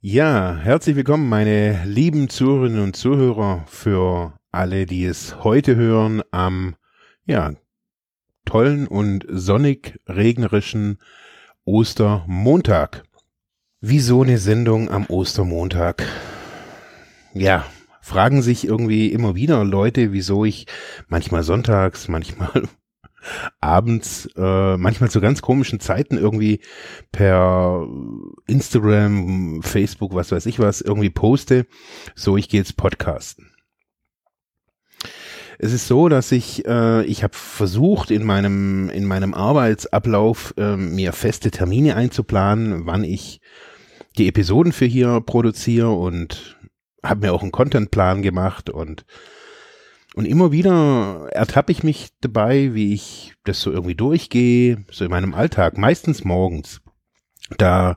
Ja, herzlich willkommen, meine lieben Zuhörerinnen und Zuhörer, für alle, die es heute hören, am, ja, tollen und sonnig regnerischen Ostermontag. Wieso eine Sendung am Ostermontag? Ja, fragen sich irgendwie immer wieder Leute, wieso ich manchmal sonntags, manchmal abends, äh, manchmal zu ganz komischen Zeiten irgendwie per Instagram, Facebook, was weiß ich was, irgendwie poste, so ich gehe jetzt podcasten. Es ist so, dass ich, äh, ich habe versucht, in meinem, in meinem Arbeitsablauf äh, mir feste Termine einzuplanen, wann ich die Episoden für hier produziere und habe mir auch einen Contentplan gemacht und und immer wieder ertappe ich mich dabei, wie ich das so irgendwie durchgehe, so in meinem Alltag, meistens morgens. Da,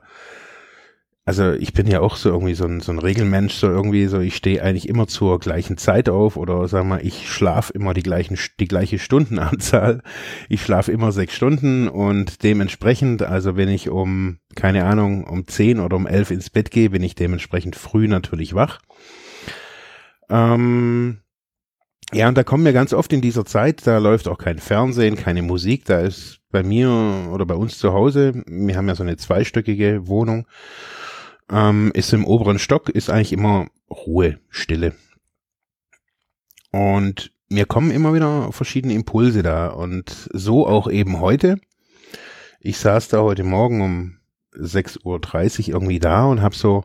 also ich bin ja auch so irgendwie so ein, so ein Regelmensch, so irgendwie so, ich stehe eigentlich immer zur gleichen Zeit auf oder sag mal, ich schlafe immer die gleichen, die gleiche Stundenanzahl. Ich schlafe immer sechs Stunden und dementsprechend, also wenn ich um, keine Ahnung, um zehn oder um elf ins Bett gehe, bin ich dementsprechend früh natürlich wach. Ähm, ja, und da kommen wir ganz oft in dieser Zeit, da läuft auch kein Fernsehen, keine Musik, da ist bei mir oder bei uns zu Hause, wir haben ja so eine zweistöckige Wohnung, ähm, ist im oberen Stock, ist eigentlich immer Ruhe, Stille. Und mir kommen immer wieder verschiedene Impulse da und so auch eben heute. Ich saß da heute Morgen um 6.30 Uhr irgendwie da und habe so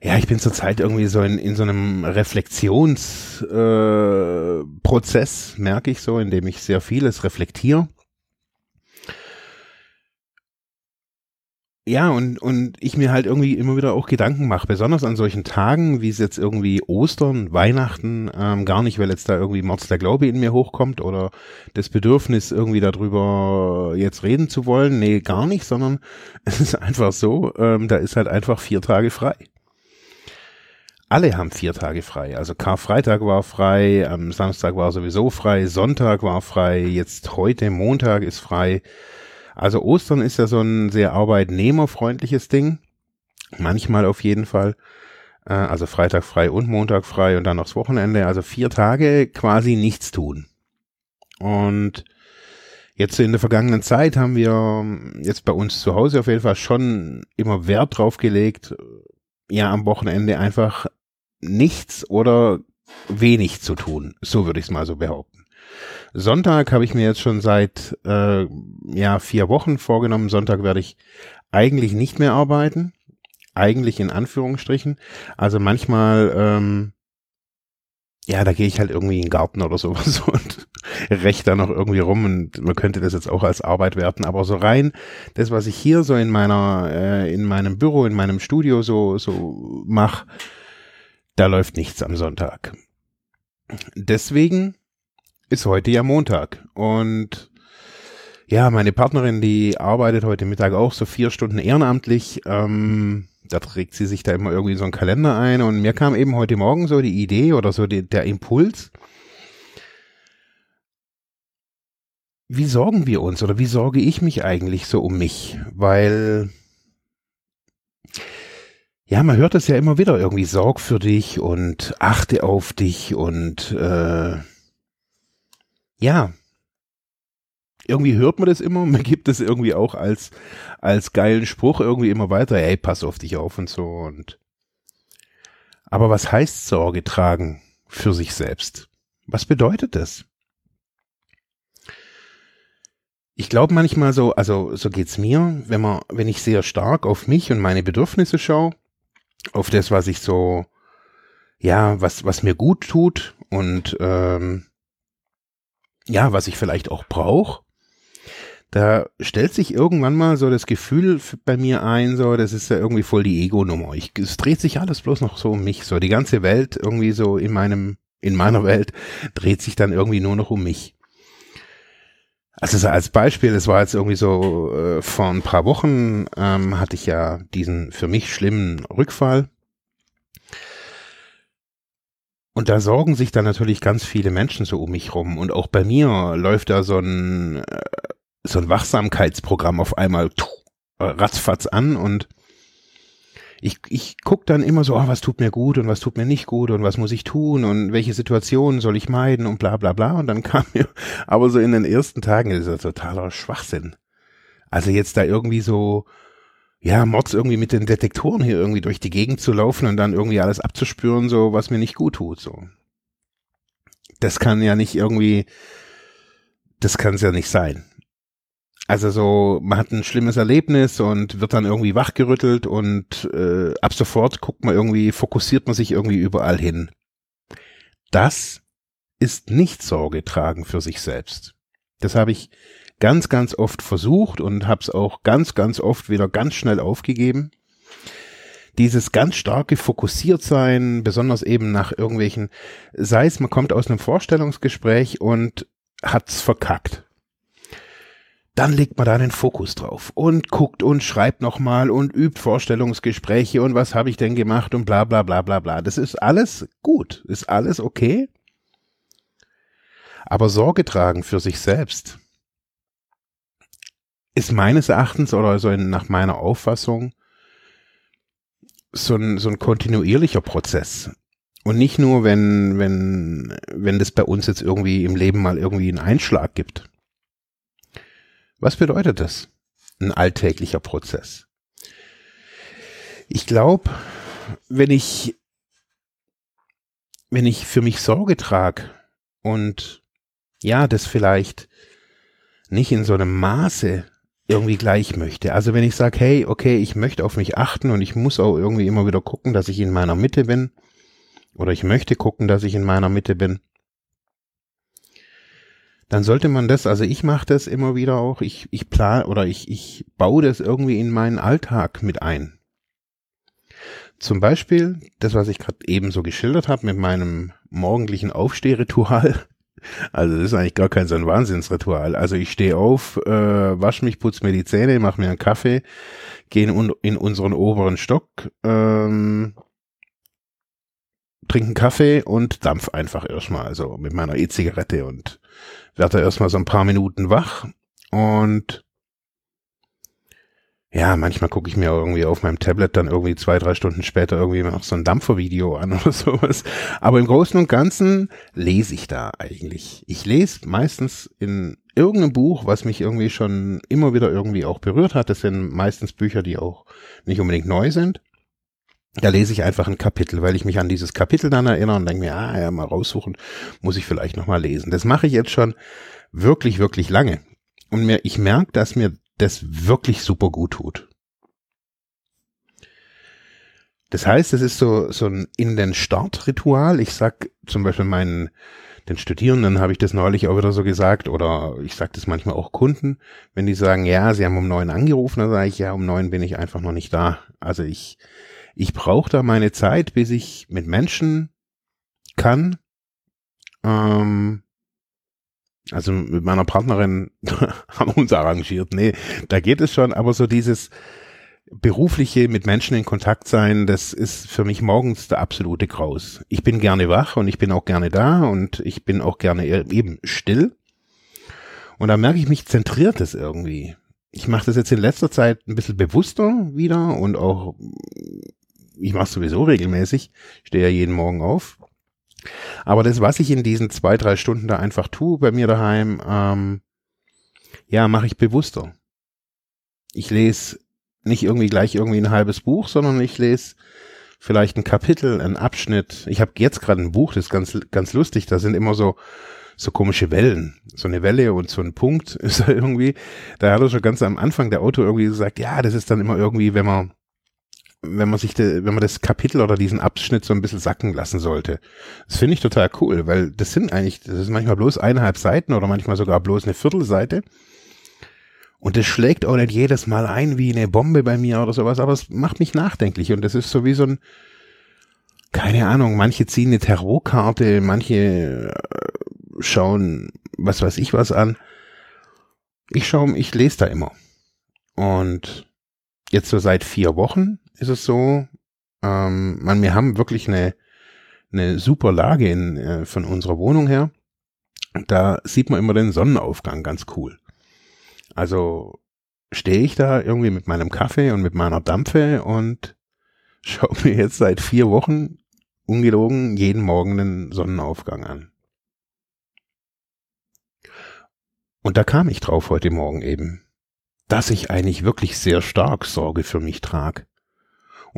ja, ich bin zurzeit irgendwie so in, in so einem Reflexionsprozess, äh, merke ich so, in dem ich sehr vieles reflektiere. Ja, und, und ich mir halt irgendwie immer wieder auch Gedanken mache, besonders an solchen Tagen, wie es jetzt irgendwie Ostern, Weihnachten, ähm, gar nicht, weil jetzt da irgendwie Mords der Glaube in mir hochkommt oder das Bedürfnis irgendwie darüber jetzt reden zu wollen. Nee, gar nicht, sondern es ist einfach so, ähm, da ist halt einfach vier Tage frei alle haben vier Tage frei. Also Karfreitag war frei, am Samstag war sowieso frei, Sonntag war frei, jetzt heute Montag ist frei. Also Ostern ist ja so ein sehr arbeitnehmerfreundliches Ding. Manchmal auf jeden Fall. Äh, also Freitag frei und Montag frei und dann noch das Wochenende. Also vier Tage quasi nichts tun. Und jetzt in der vergangenen Zeit haben wir jetzt bei uns zu Hause auf jeden Fall schon immer Wert drauf gelegt, ja, am Wochenende einfach nichts oder wenig zu tun. So würde ich es mal so behaupten. Sonntag habe ich mir jetzt schon seit äh, ja vier Wochen vorgenommen. Sonntag werde ich eigentlich nicht mehr arbeiten. Eigentlich in Anführungsstrichen. Also manchmal, ähm, ja, da gehe ich halt irgendwie in den Garten oder sowas und recht da noch irgendwie rum und man könnte das jetzt auch als Arbeit werten, aber so rein, das, was ich hier so in meiner, äh, in meinem Büro, in meinem Studio so, so mache, da läuft nichts am Sonntag. Deswegen ist heute ja Montag und ja, meine Partnerin, die arbeitet heute Mittag auch so vier Stunden ehrenamtlich. Ähm, da trägt sie sich da immer irgendwie so einen Kalender ein und mir kam eben heute Morgen so die Idee oder so die, der Impuls. Wie sorgen wir uns oder wie sorge ich mich eigentlich so um mich? Weil ja, man hört es ja immer wieder irgendwie, sorg für dich und achte auf dich und äh, ja, irgendwie hört man das immer, man gibt es irgendwie auch als, als geilen Spruch irgendwie immer weiter, hey, pass auf dich auf und so und aber was heißt Sorge tragen für sich selbst? Was bedeutet das? Ich glaube manchmal so, also so geht's mir, wenn man, wenn ich sehr stark auf mich und meine Bedürfnisse schaue, auf das, was ich so, ja, was, was mir gut tut und ähm, ja, was ich vielleicht auch brauche, da stellt sich irgendwann mal so das Gefühl bei mir ein, so, das ist ja irgendwie voll die Ego-Nummer. Ich, es dreht sich alles bloß noch so um mich, so die ganze Welt irgendwie so in meinem, in meiner Welt dreht sich dann irgendwie nur noch um mich. Also als Beispiel, es war jetzt irgendwie so, äh, vor ein paar Wochen ähm, hatte ich ja diesen für mich schlimmen Rückfall. Und da sorgen sich dann natürlich ganz viele Menschen so um mich rum. Und auch bei mir läuft da so ein, äh, so ein Wachsamkeitsprogramm auf einmal äh, ratzfatz an und ich, ich guck dann immer so, oh, was tut mir gut und was tut mir nicht gut und was muss ich tun und welche Situationen soll ich meiden und bla bla bla. Und dann kam mir aber so in den ersten Tagen, das ist ja totaler Schwachsinn. Also jetzt da irgendwie so, ja, Mods irgendwie mit den Detektoren hier irgendwie durch die Gegend zu laufen und dann irgendwie alles abzuspüren, so was mir nicht gut tut, so. Das kann ja nicht irgendwie, das kann es ja nicht sein. Also so, man hat ein schlimmes Erlebnis und wird dann irgendwie wachgerüttelt und äh, ab sofort guckt man irgendwie, fokussiert man sich irgendwie überall hin. Das ist nicht Sorge tragen für sich selbst. Das habe ich ganz, ganz oft versucht und habe es auch ganz, ganz oft wieder ganz schnell aufgegeben. Dieses ganz starke Fokussiertsein, besonders eben nach irgendwelchen, sei es, man kommt aus einem Vorstellungsgespräch und hat's verkackt dann legt man da den Fokus drauf und guckt und schreibt nochmal und übt Vorstellungsgespräche und was habe ich denn gemacht und bla bla bla bla bla. Das ist alles gut, ist alles okay. Aber Sorge tragen für sich selbst ist meines Erachtens oder so in, nach meiner Auffassung so ein, so ein kontinuierlicher Prozess. Und nicht nur, wenn, wenn, wenn das bei uns jetzt irgendwie im Leben mal irgendwie einen Einschlag gibt. Was bedeutet das? Ein alltäglicher Prozess. Ich glaube, wenn ich, wenn ich für mich Sorge trage und ja, das vielleicht nicht in so einem Maße irgendwie gleich möchte. Also wenn ich sage, hey, okay, ich möchte auf mich achten und ich muss auch irgendwie immer wieder gucken, dass ich in meiner Mitte bin, oder ich möchte gucken, dass ich in meiner Mitte bin, dann sollte man das, also ich mache das immer wieder auch, ich, ich plan oder ich, ich baue das irgendwie in meinen Alltag mit ein. Zum Beispiel das, was ich gerade eben so geschildert habe mit meinem morgendlichen Aufstehritual. Also das ist eigentlich gar kein so ein Wahnsinnsritual. Also ich stehe auf, äh, wasche mich, putze mir die Zähne, mache mir einen Kaffee, gehe in, in unseren oberen Stock, ähm, trinken Kaffee und dampf einfach erstmal, also mit meiner E-Zigarette und werde erstmal so ein paar Minuten wach und ja, manchmal gucke ich mir irgendwie auf meinem Tablet dann irgendwie zwei, drei Stunden später irgendwie noch so ein Dampfervideo an oder sowas. Aber im Großen und Ganzen lese ich da eigentlich. Ich lese meistens in irgendeinem Buch, was mich irgendwie schon immer wieder irgendwie auch berührt hat. Das sind meistens Bücher, die auch nicht unbedingt neu sind da lese ich einfach ein Kapitel, weil ich mich an dieses Kapitel dann erinnere und denke mir, ah ja, mal raussuchen, muss ich vielleicht nochmal lesen. Das mache ich jetzt schon wirklich, wirklich lange. Und mir, ich merke, dass mir das wirklich super gut tut. Das heißt, es ist so, so ein in den Start-Ritual. Ich sag zum Beispiel meinen, den Studierenden habe ich das neulich auch wieder so gesagt, oder ich sage das manchmal auch Kunden, wenn die sagen, ja, sie haben um neun angerufen, dann sage ich, ja, um neun bin ich einfach noch nicht da. Also ich, ich brauche da meine Zeit, bis ich mit Menschen kann. Ähm, also mit meiner Partnerin haben uns arrangiert. Nee, da geht es schon, aber so dieses berufliche mit Menschen in Kontakt sein, das ist für mich morgens der absolute Graus. Ich bin gerne wach und ich bin auch gerne da und ich bin auch gerne e-, eben still. Und da merke ich mich zentriert es irgendwie. Ich mache das jetzt in letzter Zeit ein bisschen bewusster wieder und auch ich mache sowieso regelmäßig, stehe ja jeden Morgen auf. Aber das, was ich in diesen zwei, drei Stunden da einfach tue bei mir daheim, ähm, ja, mache ich bewusster. Ich lese nicht irgendwie gleich irgendwie ein halbes Buch, sondern ich lese vielleicht ein Kapitel, ein Abschnitt. Ich habe jetzt gerade ein Buch, das ist ganz, ganz lustig, da sind immer so, so komische Wellen. So eine Welle und so ein Punkt ist da irgendwie. Da hat er schon ganz am Anfang der Autor irgendwie gesagt, ja, das ist dann immer irgendwie, wenn man wenn man sich, de, wenn man das Kapitel oder diesen Abschnitt so ein bisschen sacken lassen sollte. Das finde ich total cool, weil das sind eigentlich, das ist manchmal bloß eineinhalb Seiten oder manchmal sogar bloß eine Viertelseite. Und das schlägt auch nicht jedes Mal ein wie eine Bombe bei mir oder sowas, aber es macht mich nachdenklich und das ist so wie so ein, keine Ahnung, manche ziehen eine Tarotkarte, manche äh, schauen was weiß ich was an. Ich schaue, ich lese da immer. Und jetzt so seit vier Wochen ist es so, ähm, man, wir haben wirklich eine, eine super Lage in, äh, von unserer Wohnung her. Da sieht man immer den Sonnenaufgang ganz cool. Also stehe ich da irgendwie mit meinem Kaffee und mit meiner Dampfe und schaue mir jetzt seit vier Wochen ungelogen jeden Morgen den Sonnenaufgang an. Und da kam ich drauf heute Morgen eben, dass ich eigentlich wirklich sehr stark Sorge für mich trage.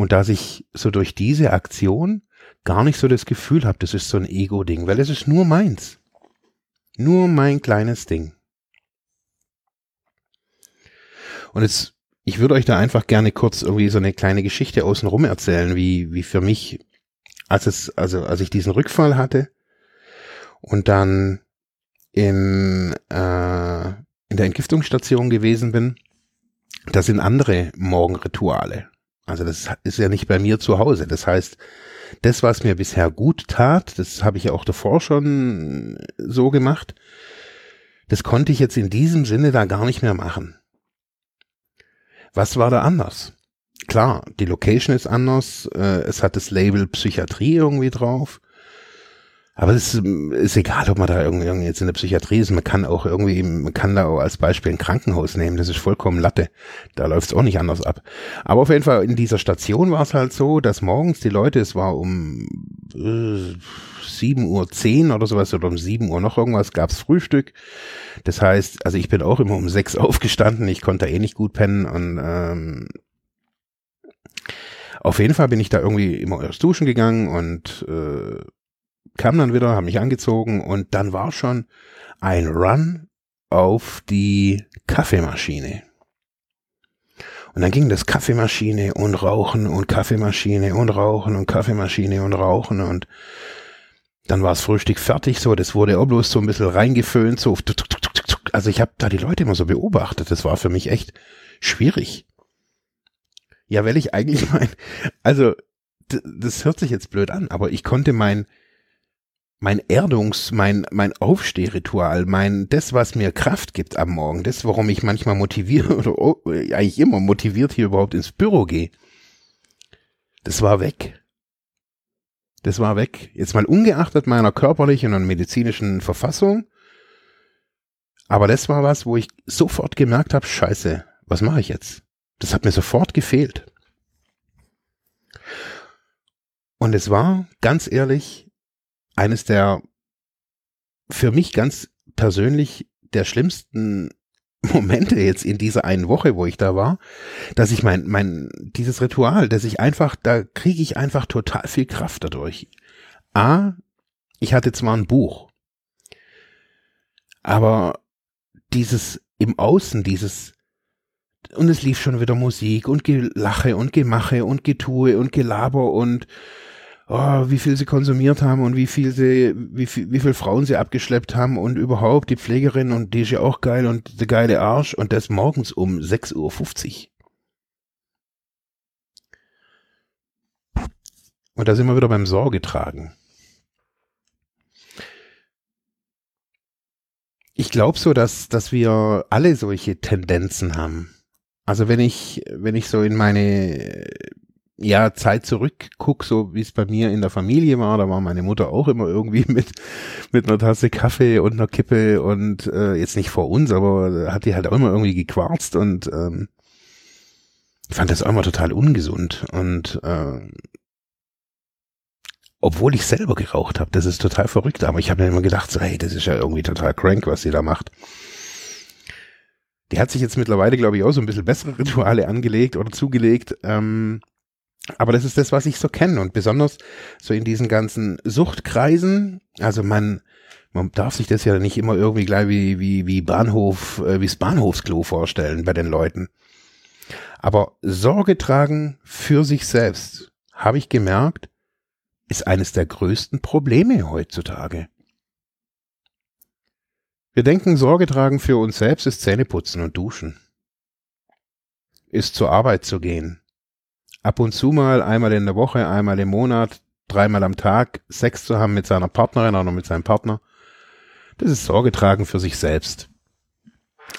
Und dass ich so durch diese Aktion gar nicht so das Gefühl habe, das ist so ein Ego-Ding, weil es ist nur meins. Nur mein kleines Ding. Und jetzt, ich würde euch da einfach gerne kurz irgendwie so eine kleine Geschichte außenrum erzählen, wie, wie für mich, als es, also als ich diesen Rückfall hatte und dann im, äh, in der Entgiftungsstation gewesen bin, das sind andere Morgenrituale. Also das ist ja nicht bei mir zu Hause. Das heißt, das, was mir bisher gut tat, das habe ich ja auch davor schon so gemacht, das konnte ich jetzt in diesem Sinne da gar nicht mehr machen. Was war da anders? Klar, die Location ist anders, äh, es hat das Label Psychiatrie irgendwie drauf. Aber es ist, ist egal, ob man da irgendwie, irgendwie jetzt in der Psychiatrie ist. Man kann auch irgendwie, man kann da auch als Beispiel ein Krankenhaus nehmen. Das ist vollkommen Latte. Da läuft es auch nicht anders ab. Aber auf jeden Fall in dieser Station war es halt so, dass morgens die Leute, es war um äh, 7 Uhr 10 oder sowas oder um 7 Uhr noch irgendwas, gab's Frühstück. Das heißt, also ich bin auch immer um 6 aufgestanden. Ich konnte eh nicht gut pennen und ähm, auf jeden Fall bin ich da irgendwie immer erst duschen gegangen und äh, kam dann wieder, habe mich angezogen und dann war schon ein Run auf die Kaffeemaschine. Und dann ging das Kaffeemaschine und Rauchen und Kaffeemaschine und Rauchen und Kaffeemaschine und Rauchen und dann war das Frühstück fertig, so, das wurde auch bloß so ein bisschen reingeföhnt, so, also ich habe da die Leute immer so beobachtet, das war für mich echt schwierig. Ja, weil ich eigentlich mein, also das hört sich jetzt blöd an, aber ich konnte mein mein Erdungs, mein, mein Aufstehritual, mein, das, was mir Kraft gibt am Morgen, das, warum ich manchmal motiviert oder oh, eigentlich immer motiviert hier überhaupt ins Büro gehe, das war weg. Das war weg. Jetzt mal ungeachtet meiner körperlichen und medizinischen Verfassung. Aber das war was, wo ich sofort gemerkt habe, scheiße, was mache ich jetzt? Das hat mir sofort gefehlt. Und es war, ganz ehrlich, eines der für mich ganz persönlich der schlimmsten Momente jetzt in dieser einen Woche, wo ich da war, dass ich mein, mein, dieses Ritual, dass ich einfach, da kriege ich einfach total viel Kraft dadurch. A, ich hatte zwar ein Buch, aber dieses im Außen, dieses, und es lief schon wieder Musik und Gelache und Gemache und Getue und Gelaber und oh, wie viel sie konsumiert haben und wie viel sie, wie viel, wie viel Frauen sie abgeschleppt haben und überhaupt die Pflegerin und die ist ja auch geil und der geile Arsch und das morgens um 6.50 Uhr. Und da sind wir wieder beim Sorge tragen. Ich glaube so, dass, dass wir alle solche Tendenzen haben. Also wenn ich, wenn ich so in meine ja, Zeit zurückguck, so wie es bei mir in der Familie war, da war meine Mutter auch immer irgendwie mit, mit einer Tasse Kaffee und einer Kippe und äh, jetzt nicht vor uns, aber hat die halt auch immer irgendwie gequarzt und ähm, fand das auch immer total ungesund und äh, obwohl ich selber geraucht habe, das ist total verrückt, aber ich habe mir immer gedacht, so, hey, das ist ja irgendwie total crank, was sie da macht. Die hat sich jetzt mittlerweile, glaube ich, auch so ein bisschen bessere Rituale angelegt oder zugelegt. Ähm, aber das ist das, was ich so kenne und besonders so in diesen ganzen Suchtkreisen. Also man, man darf sich das ja nicht immer irgendwie gleich wie, wie, wie Bahnhof, äh, wie das Bahnhofsklo vorstellen bei den Leuten. Aber Sorge tragen für sich selbst, habe ich gemerkt, ist eines der größten Probleme heutzutage. Wir denken, Sorge tragen für uns selbst ist Zähneputzen und Duschen. ist zur Arbeit zu gehen. Ab und zu mal, einmal in der Woche, einmal im Monat, dreimal am Tag Sex zu haben mit seiner Partnerin oder mit seinem Partner. Das ist Sorge tragen für sich selbst.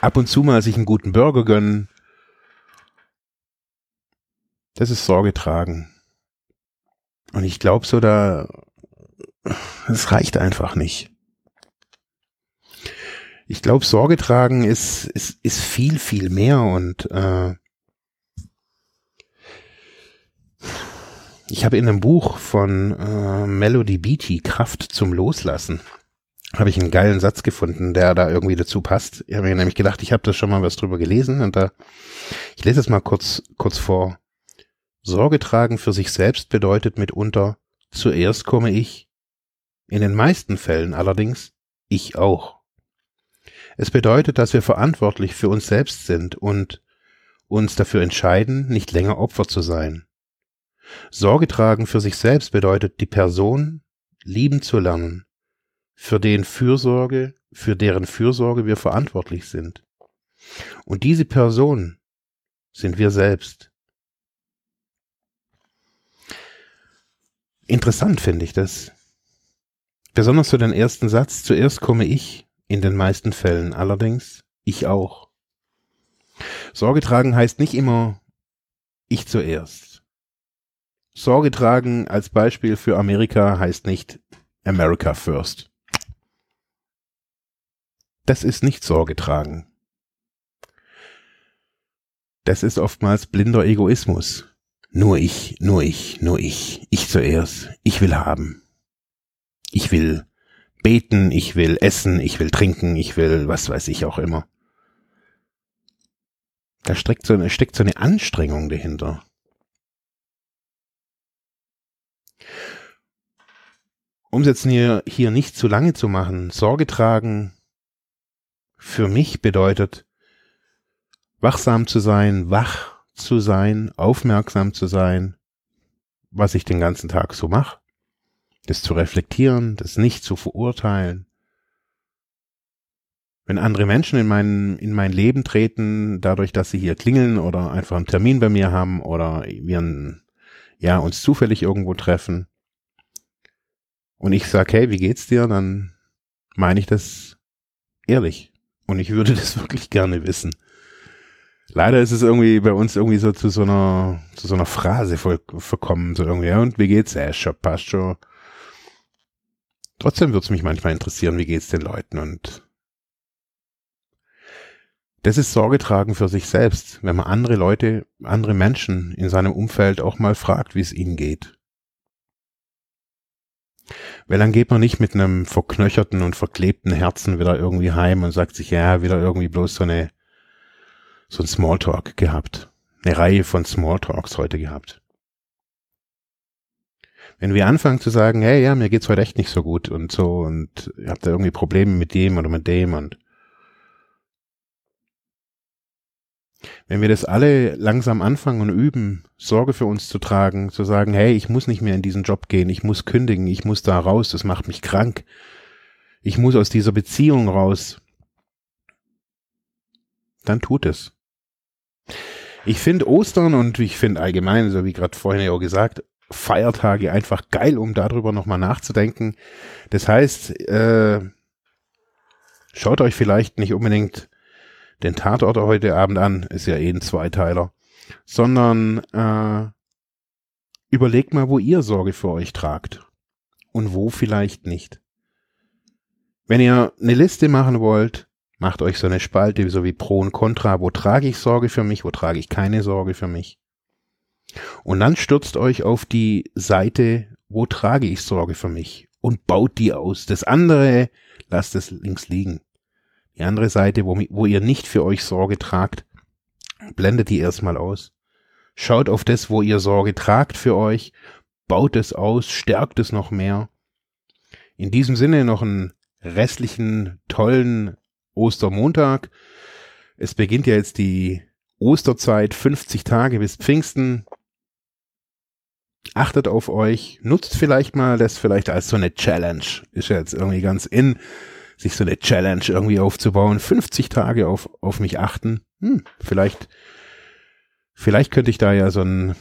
Ab und zu mal sich einen guten Burger gönnen. Das ist Sorge tragen. Und ich glaube so, da, es reicht einfach nicht. Ich glaube, Sorge tragen ist, ist, ist viel, viel mehr und äh, ich habe in einem Buch von äh, Melody Beatty Kraft zum Loslassen habe ich einen geilen Satz gefunden, der da irgendwie dazu passt. Ich habe mir nämlich gedacht, ich habe das schon mal was drüber gelesen und da ich lese es mal kurz kurz vor. Sorge tragen für sich selbst bedeutet mitunter zuerst komme ich, in den meisten Fällen allerdings ich auch. Es bedeutet, dass wir verantwortlich für uns selbst sind und uns dafür entscheiden, nicht länger Opfer zu sein. Sorge tragen für sich selbst bedeutet, die Person lieben zu lernen, für den Fürsorge, für deren Fürsorge wir verantwortlich sind. Und diese Person sind wir selbst. Interessant finde ich das. Besonders für den ersten Satz. Zuerst komme ich, in den meisten Fällen allerdings, ich auch. Sorge tragen heißt nicht immer ich zuerst. Sorge tragen als Beispiel für Amerika heißt nicht America first. Das ist nicht Sorge tragen. Das ist oftmals blinder Egoismus. Nur ich, nur ich, nur ich, ich zuerst, ich will haben. Ich will beten, ich will essen, ich will trinken, ich will was weiß ich auch immer. Da steckt so eine, steckt so eine Anstrengung dahinter. Um es jetzt hier, hier nicht zu lange zu machen, Sorge tragen für mich bedeutet, wachsam zu sein, wach zu sein, aufmerksam zu sein, was ich den ganzen Tag so mache, das zu reflektieren, das nicht zu verurteilen. Wenn andere Menschen in mein, in mein Leben treten, dadurch, dass sie hier klingeln oder einfach einen Termin bei mir haben oder wir ja, uns zufällig irgendwo treffen und ich sage, hey, wie geht's dir, dann meine ich das ehrlich. Und ich würde das wirklich gerne wissen. Leider ist es irgendwie bei uns irgendwie so zu so einer, zu so einer Phrase verkommen, so irgendwie, ja, und wie geht's? Ja, schon, passt schon. Trotzdem würde es mich manchmal interessieren, wie geht's den Leuten und das ist Sorge tragen für sich selbst, wenn man andere Leute, andere Menschen in seinem Umfeld auch mal fragt, wie es ihnen geht. Weil dann geht man nicht mit einem verknöcherten und verklebten Herzen wieder irgendwie heim und sagt sich, ja, wieder irgendwie bloß so eine, so ein Smalltalk gehabt. Eine Reihe von Smalltalks heute gehabt. Wenn wir anfangen zu sagen, hey, ja, mir geht's heute echt nicht so gut und so und ihr habt da irgendwie Probleme mit dem oder mit dem und Wenn wir das alle langsam anfangen und üben, Sorge für uns zu tragen, zu sagen, hey, ich muss nicht mehr in diesen Job gehen, ich muss kündigen, ich muss da raus, das macht mich krank. Ich muss aus dieser Beziehung raus. Dann tut es. Ich finde Ostern und ich finde allgemein, so wie gerade vorhin ja auch gesagt, Feiertage einfach geil, um darüber nochmal nachzudenken. Das heißt, äh, schaut euch vielleicht nicht unbedingt den Tatort heute Abend an, ist ja eh ein Zweiteiler, sondern äh, überlegt mal, wo ihr Sorge für euch tragt und wo vielleicht nicht. Wenn ihr eine Liste machen wollt, macht euch so eine Spalte, so wie Pro und Contra, wo trage ich Sorge für mich, wo trage ich keine Sorge für mich. Und dann stürzt euch auf die Seite, wo trage ich Sorge für mich und baut die aus. Das andere lasst es links liegen. Die andere Seite, wo, wo ihr nicht für euch Sorge tragt, blendet die erstmal aus. Schaut auf das, wo ihr Sorge tragt für euch, baut es aus, stärkt es noch mehr. In diesem Sinne noch einen restlichen tollen Ostermontag. Es beginnt ja jetzt die Osterzeit, 50 Tage bis Pfingsten. Achtet auf euch, nutzt vielleicht mal das vielleicht als so eine Challenge. Ist ja jetzt irgendwie ganz in sich so eine Challenge irgendwie aufzubauen, 50 Tage auf, auf mich achten, hm, vielleicht Vielleicht könnte ich da ja so einen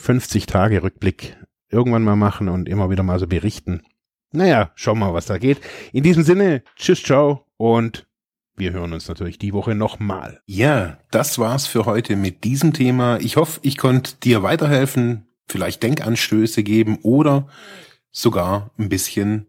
50-Tage-Rückblick irgendwann mal machen und immer wieder mal so berichten. Naja, schauen wir mal, was da geht. In diesem Sinne, tschüss, ciao und wir hören uns natürlich die Woche nochmal. Ja, das war's für heute mit diesem Thema. Ich hoffe, ich konnte dir weiterhelfen, vielleicht Denkanstöße geben oder sogar ein bisschen